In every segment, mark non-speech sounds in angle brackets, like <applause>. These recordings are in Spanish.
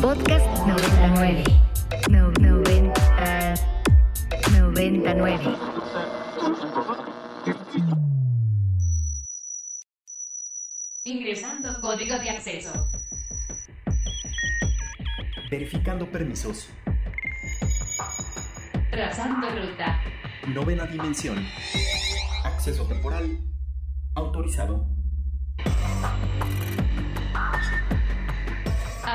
Podcast 99. No, 90, 99. Ingresando código de acceso. Verificando permisos. Trazando ruta. Novena dimensión. Acceso temporal. Autorizado.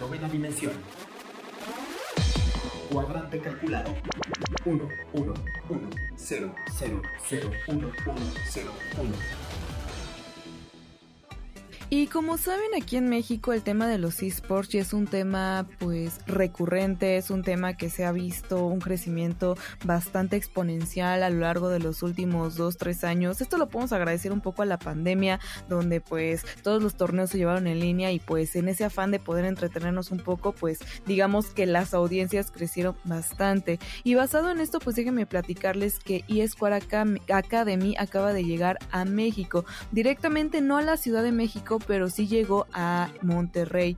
Novena dimensión. Cuadrante calculado. 1, 1, 1, 0, 0, 0, 1, 1, 0, 1. Y como saben, aquí en México el tema de los esports es un tema pues recurrente, es un tema que se ha visto un crecimiento bastante exponencial a lo largo de los últimos dos, tres años. Esto lo podemos agradecer un poco a la pandemia, donde pues todos los torneos se llevaron en línea y pues en ese afán de poder entretenernos un poco, pues digamos que las audiencias crecieron bastante. Y basado en esto, pues déjenme platicarles que eSquare Academy acaba de llegar a México, directamente no a la Ciudad de México, pero sí llegó a Monterrey.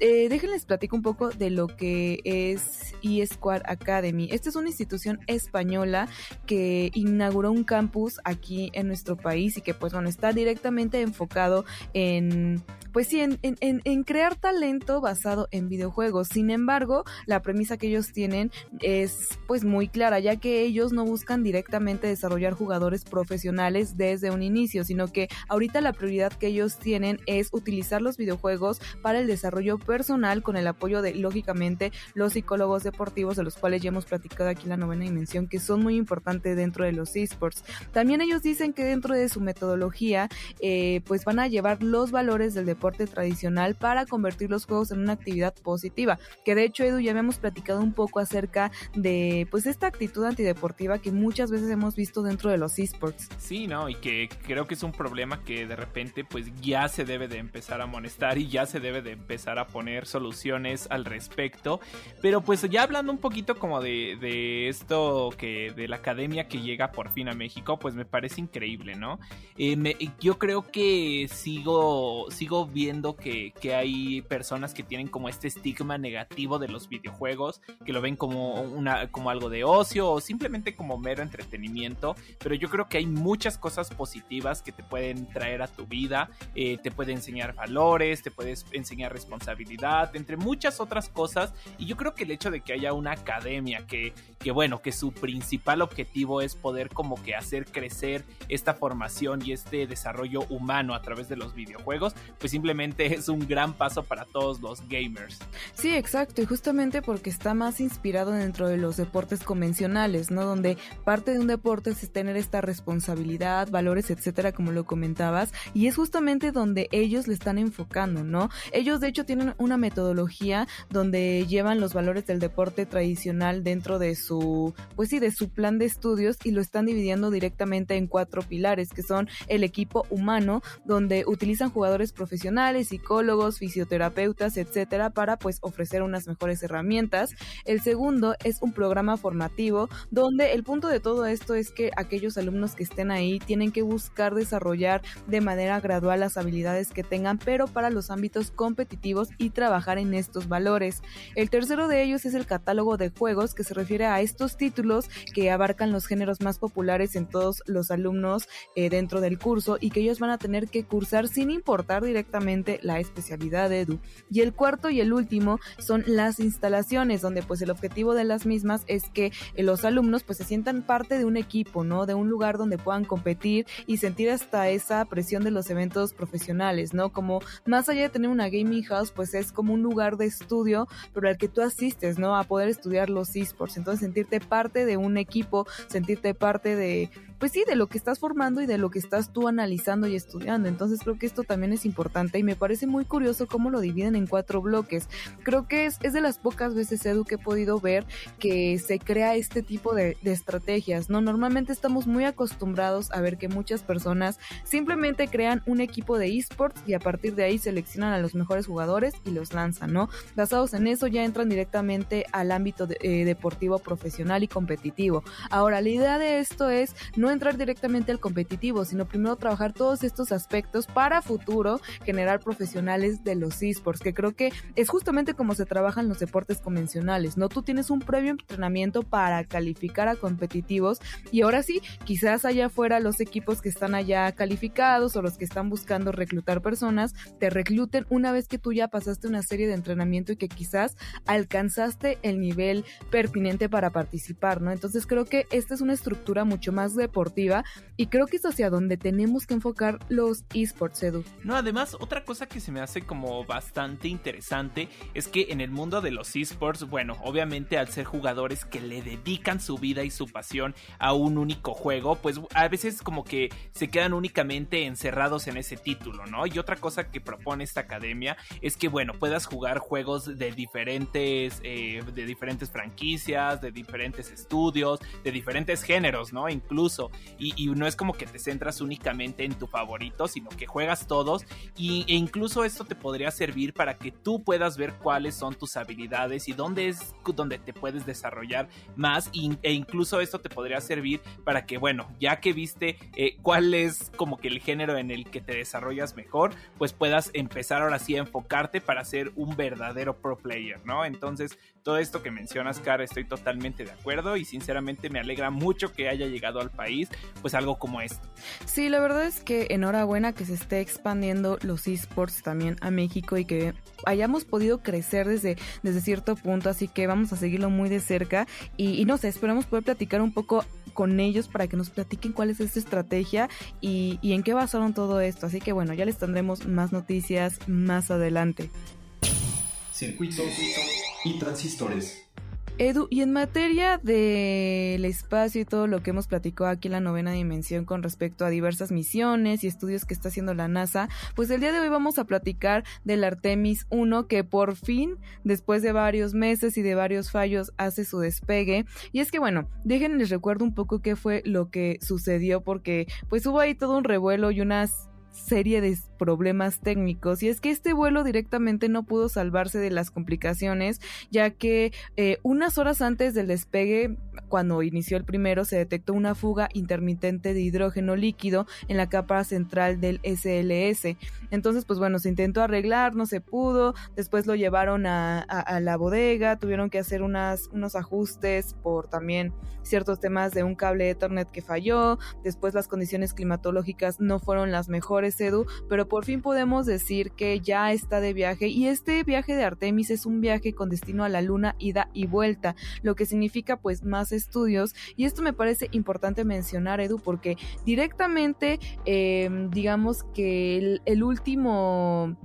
Eh, déjenles platico un poco de lo que es eSquare Academy. Esta es una institución española que inauguró un campus aquí en nuestro país y que pues bueno, está directamente enfocado en pues sí, en, en, en, crear talento basado en videojuegos. Sin embargo, la premisa que ellos tienen es pues muy clara, ya que ellos no buscan directamente desarrollar jugadores profesionales desde un inicio, sino que ahorita la prioridad que ellos tienen es utilizar los videojuegos para el desarrollo personal con el apoyo de, lógicamente, los psicólogos deportivos, de los cuales ya hemos platicado aquí en la novena dimensión, que son muy importantes dentro de los esports. También ellos dicen que dentro de su metodología, eh, pues van a llevar los valores del deporte tradicional para convertir los juegos en una actividad positiva. Que de hecho, Edu, ya habíamos platicado un poco acerca de pues esta actitud antideportiva que muchas veces hemos visto dentro de los esports. Sí, ¿no? Y que creo que es un problema que de repente pues ya se debe de empezar a amonestar y ya se debe de empezar a soluciones al respecto. Pero pues ya hablando un poquito como de, de esto que de la academia que llega por fin a México, pues me parece increíble, ¿no? Eh, yo creo que sigo, sigo viendo que, que, hay personas que tienen como este estigma negativo de los videojuegos, que lo ven como, una, como algo de ocio o simplemente como mero entretenimiento, pero yo creo que hay muchas cosas positivas que te pueden traer a tu vida, eh, te puede enseñar valores, te puedes enseñar responsabilidad, entre muchas otras cosas, y yo creo que el hecho de que haya una academia que, que bueno, que su principal objetivo es poder como que hacer crecer esta formación y este desarrollo humano a través de los videojuegos, pues simplemente <laughs> es un gran paso para todos los gamers. Sí, exacto, y justamente porque está más inspirado dentro de los deportes convencionales, ¿no? Donde parte de un deporte es tener esta responsabilidad, valores, etcétera, como lo comentabas, y es justamente donde ellos le están enfocando, ¿no? Ellos de hecho tienen una metodología donde llevan los valores del deporte tradicional dentro de su, pues sí, de su plan de estudios y lo están dividiendo directamente en cuatro pilares, que son el equipo humano, donde utilizan jugadores profesionales psicólogos, fisioterapeutas, etcétera, para pues ofrecer unas mejores herramientas. El segundo es un programa formativo donde el punto de todo esto es que aquellos alumnos que estén ahí tienen que buscar desarrollar de manera gradual las habilidades que tengan, pero para los ámbitos competitivos y trabajar en estos valores. El tercero de ellos es el catálogo de juegos que se refiere a estos títulos que abarcan los géneros más populares en todos los alumnos eh, dentro del curso y que ellos van a tener que cursar sin importar directamente la especialidad de Edu. Y el cuarto y el último son las instalaciones, donde pues el objetivo de las mismas es que eh, los alumnos pues se sientan parte de un equipo, ¿no? De un lugar donde puedan competir y sentir hasta esa presión de los eventos profesionales, ¿no? Como más allá de tener una gaming house, pues es como un lugar de estudio, pero al que tú asistes, ¿no? A poder estudiar los esports. Entonces sentirte parte de un equipo, sentirte parte de, pues sí, de lo que estás formando y de lo que estás tú analizando y estudiando. Entonces creo que esto también es importante y me parece muy curioso cómo lo dividen en cuatro bloques. Creo que es, es de las pocas veces, Edu, que he podido ver que se crea este tipo de, de estrategias, ¿no? Normalmente estamos muy acostumbrados a ver que muchas personas simplemente crean un equipo de esports y a partir de ahí seleccionan a los mejores jugadores y los lanzan, ¿no? Basados en eso ya entran directamente al ámbito eh, deportivo profesional y competitivo. Ahora, la idea de esto es no entrar directamente al competitivo, sino primero trabajar todos estos aspectos para futuro generar profesionales de los esports, que creo que es justamente como se trabajan los deportes convencionales, ¿no? Tú tienes un previo entrenamiento para calificar a competitivos y ahora sí, quizás allá afuera los equipos que están allá calificados o los que están buscando reclutar personas, te recluten una vez que tú ya pasaste una serie de entrenamiento y que quizás alcanzaste el nivel pertinente para participar, ¿no? Entonces creo que esta es una estructura mucho más deportiva y creo que es hacia donde tenemos que enfocar los esports, Edu. No, además, otra cosa que se me hace como bastante interesante es que en el mundo de los esports, bueno, obviamente al ser jugadores que le dedican su vida y su pasión a un único juego, pues a veces como que se quedan únicamente encerrados en ese título, ¿no? Y otra cosa que propone esta academia es que, bueno, puedas jugar juegos de diferentes, eh, de diferentes franquicias, de diferentes estudios, de diferentes géneros, ¿no? Incluso. Y, no es como que te centras únicamente en tu favorito, sino que juegas todos. Y, e incluso esto te podría servir para que tú puedas ver cuáles son tus habilidades y dónde es donde te puedes desarrollar más. e incluso esto te podría servir para que, bueno, ya que viste eh, cuál es como que el género en el que te desarrollas mejor, pues puedas empezar ahora sí a enfocarte para ser un verdadero pro player, ¿no? Entonces, todo esto que mencionas, Cara, estoy totalmente de acuerdo y sinceramente me alegra mucho que haya llegado al país, pues algo como esto. Sí, la verdad es que enhorabuena que se esté expandiendo los esports también a México y que hayamos podido crecer desde, desde cierto punto, así que vamos a seguirlo muy de cerca y, no sé, esperamos poder platicar un poco con ellos para que nos platiquen cuál es esta estrategia y, y en qué basaron todo esto. Así que bueno, ya les tendremos más noticias más adelante. Circuitos y transistores. Edu, y en materia del espacio y todo lo que hemos platicado aquí en la novena dimensión con respecto a diversas misiones y estudios que está haciendo la NASA, pues el día de hoy vamos a platicar del Artemis 1 que por fin, después de varios meses y de varios fallos, hace su despegue. Y es que bueno, déjenles recuerdo un poco qué fue lo que sucedió porque pues hubo ahí todo un revuelo y unas serie de problemas técnicos. Y es que este vuelo directamente no pudo salvarse de las complicaciones ya que eh, unas horas antes del despegue cuando inició el primero se detectó una fuga intermitente de hidrógeno líquido en la capa central del SLS entonces pues bueno se intentó arreglar no se pudo. Después lo llevaron a, a, la bodega tuvieron que hacer unas, unos ajustes por también ciertos temas de un cable Ethernet que falló. Después las condiciones climatológicas no fueron las mejores Edu pero por fin podemos decir que ya está de viaje y este viaje de Artemis es un viaje con destino a la luna ida y vuelta, lo que significa pues más estudios. Y esto me parece importante mencionar Edu porque directamente eh, digamos que el, el último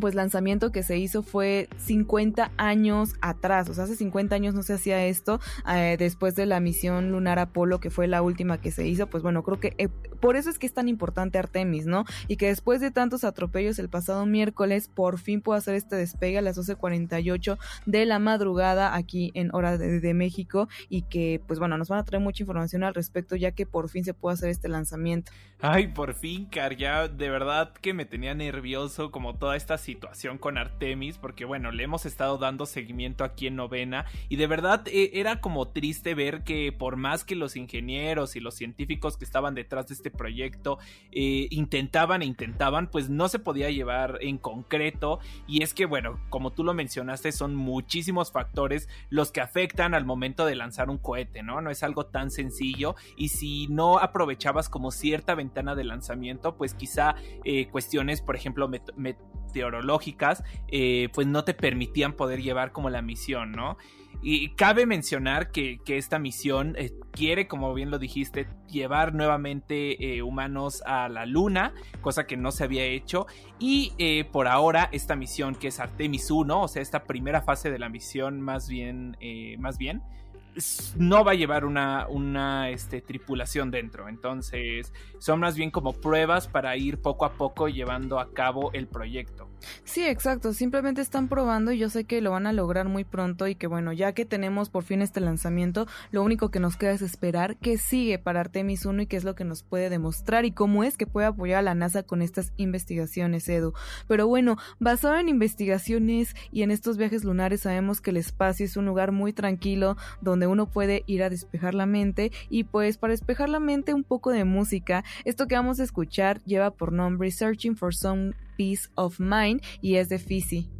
pues lanzamiento que se hizo fue 50 años atrás, o sea, hace 50 años no se hacía esto, eh, después de la misión lunar Apolo, que fue la última que se hizo, pues bueno, creo que eh, por eso es que es tan importante Artemis, ¿no? Y que después de tantos atropellos el pasado miércoles, por fin pudo hacer este despegue a las 12.48 de la madrugada aquí en hora de, México y que, pues bueno, nos van a traer mucha información al respecto ya que por fin se pudo hacer este lanzamiento. Ay, por fin, Car, ya de verdad que me tenía nervioso como toda esta situación con Artemis, porque bueno, le hemos estado dando seguimiento aquí en novena y de verdad eh, era como triste ver que por más que los ingenieros y los científicos que estaban detrás de este proyecto eh, intentaban e intentaban, pues no se podía llevar en concreto y es que bueno, como tú lo mencionaste, son muchísimos factores los que afectan al momento de lanzar un cohete, ¿no? No es algo tan sencillo y si no aprovechabas como cierta ventana de lanzamiento, pues quizá eh, cuestiones, por ejemplo, met eh, pues no te permitían poder llevar como la misión, ¿no? Y cabe mencionar que, que esta misión eh, quiere, como bien lo dijiste, llevar nuevamente eh, humanos a la luna, cosa que no se había hecho. Y por ahora esta misión que es Artemis 1, o sea, esta primera fase de la misión más bien, más bien, no va a llevar una, una este, tripulación dentro. Entonces, son más bien como pruebas para ir poco a poco llevando a cabo el proyecto. Sí, exacto. Simplemente están probando y yo sé que lo van a lograr muy pronto y que bueno, ya que tenemos por fin este lanzamiento, lo único que nos queda es esperar qué sigue para Artemis 1 y qué es lo que nos puede demostrar y cómo es que puede apoyar a la NASA con estas investigaciones, Edu. Pero bueno, basado en investigaciones y en estos viajes lunares sabemos que el espacio es un lugar muy tranquilo donde uno puede ir a despejar la mente y pues para despejar la mente un poco de música. Esto que vamos a escuchar lleva por nombre Searching for Some Peace of Mind y es de Fizzy.